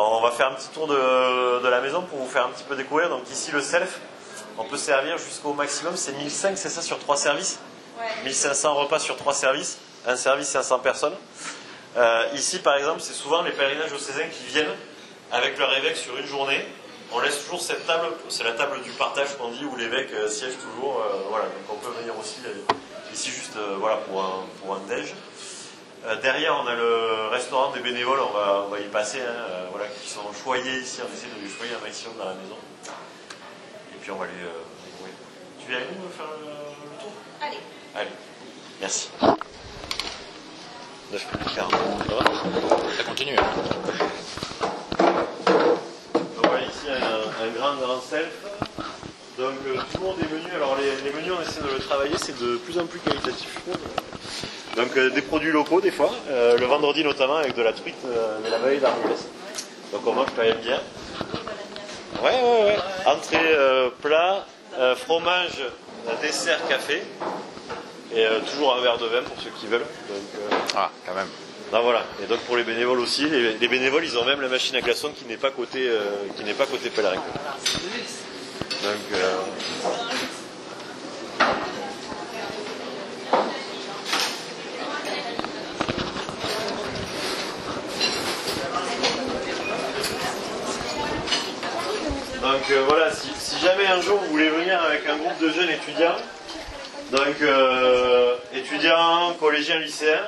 On va faire un petit tour de, de la maison pour vous faire un petit peu découvrir. Donc ici le self, on peut servir jusqu'au maximum, c'est 1500, c'est ça sur trois services Ouais. 1500 repas sur trois services, un service 500 personnes. Euh, ici par exemple, c'est souvent les pèlerinages au Cézanne qui viennent avec leur évêque sur une journée. On laisse toujours cette table, c'est la table du partage qu'on dit, où l'évêque euh, siège toujours. euh, voilà, donc on peut venir aussi ici juste voilà, pour, un, pour un déj. Euh, derrière, on a le restaurant des bénévoles, on va, on va y passer, hein, euh, voilà, qui sont choyés ici, on essaie de les choyer un maximum dans la maison. Et puis on va les. euh, oui. Tu viens avec nous faire le, le tour? Allez. Allez, merci. 9 minutes 40. Ça va? Ça continue. hein. Donc voilà, ici un, un grand, grand self. Donc euh, tout le monde est menus. Alors les, les menus, on essaie de le travailler, c'est de plus en plus qualitatif, je trouve. Donc euh, des produits locaux des fois, Euh, le vendredi notamment avec de la truite euh, de la vallée d'Armilès. Donc on mange quand même bien. Ouais, ouais, ouais. Entrée, euh, plat, fromage, dessert, café. Et toujours un verre de vin pour ceux qui veulent. Donc, Ah, quand même. ah, voilà. Et donc pour les bénévoles aussi, les, les bénévoles, ils ont même la machine à glaçons qui n'est pas côté, qui n'est pas côté pèlerin. Donc Donc euh, voilà, si, si jamais un jour vous voulez venir avec un groupe de jeunes étudiants, donc euh, étudiants, collégiens, lycéens,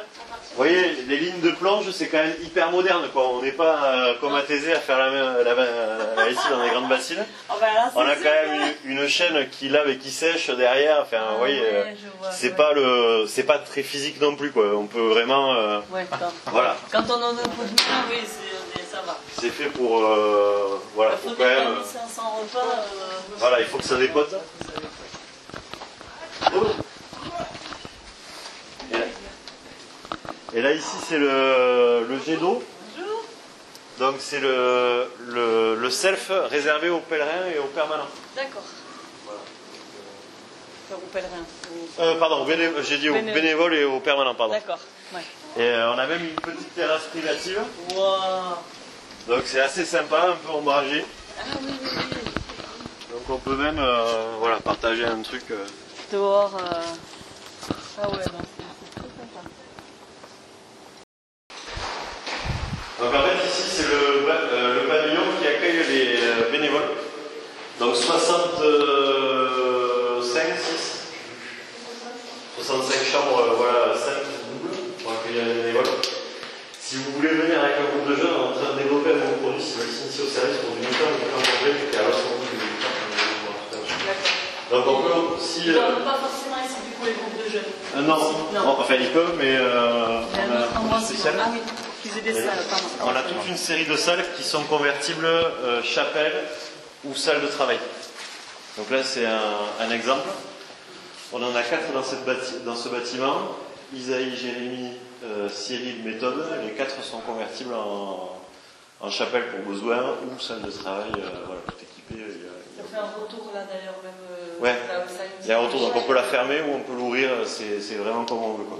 vous voyez, les lignes de planche, c'est quand même hyper moderne. Quoi. On n'est pas euh, comme à Thésée à faire la, main- la, la- la lessive dans des grandes bassines. Oh, bah là, On a quand même une, une chaîne qui lave et qui sèche derrière. Enfin, vous voyez, ouais, je vois, c'est ouais. pas le, c'est pas très physique non plus. Quoi. On peut vraiment, Ouais, quand, voilà, quand on en a oui, c'est-. C'est fait pour, euh, voilà, faut quand même. dépanner 500 repas. euh, Voilà, il faut que ça dépote. Et là, et là, ici, c'est le, le jet d'eau. Bonjour. Donc, c'est le, le, le self réservé aux pèlerins et aux permanents. D'accord. Voilà. Faire au pèlerin. au- Euh, pardon, j'ai dit aux Bénévoles. bénévoles et aux permanents, pardon. D'accord. Ouais. Et euh, on a même une petite terrasse privative. Donc, c'est assez sympa, un peu ombragé. Ah oui, oui, oui. Donc, on peut même euh, voilà, partager un truc. euh, Dehors. euh, Ah ouais, non, c'est c'est très sympa. Donc en fait ici c'est le, le pavillon qui accueille les bénévoles. Donc 65, 6, 65 chambres, voilà, 5 doubles pour accueillir les bénévoles. Si vous voulez venir avec un groupe de jeunes, on est en train de développer un nouveau produit, si vous voulez s'initier au service pour du mi-temps, du temps complet, et à l'autre du mi-temps. D'accord. Donc on peut aussi... Ils euh, pas forcément ici du coup les groupes de jeunes. euh, non, Non. enfin ils peuvent, mais euh, on a un spécial. Ah oui, pardon. On a toute une série de salles qui sont convertibles euh, chapelle ou salle de travail. Donc là, c'est un, un exemple. On en a quatre dans, cette bâti- dans ce bâtiment. Isaïe, Jérémie, euh, Cyril, Méthode. Les quatre sont convertibles en, en chapelle pour besoin ou salle de travail. voilà, tout équipé. Il y a- il y Ça a- fait un retour là d'ailleurs, même. euh, Ouais. là où ça il y a un retour, donc on peut la fermer ou on peut l'ouvrir. C'est c'est vraiment comme on veut. Quoi.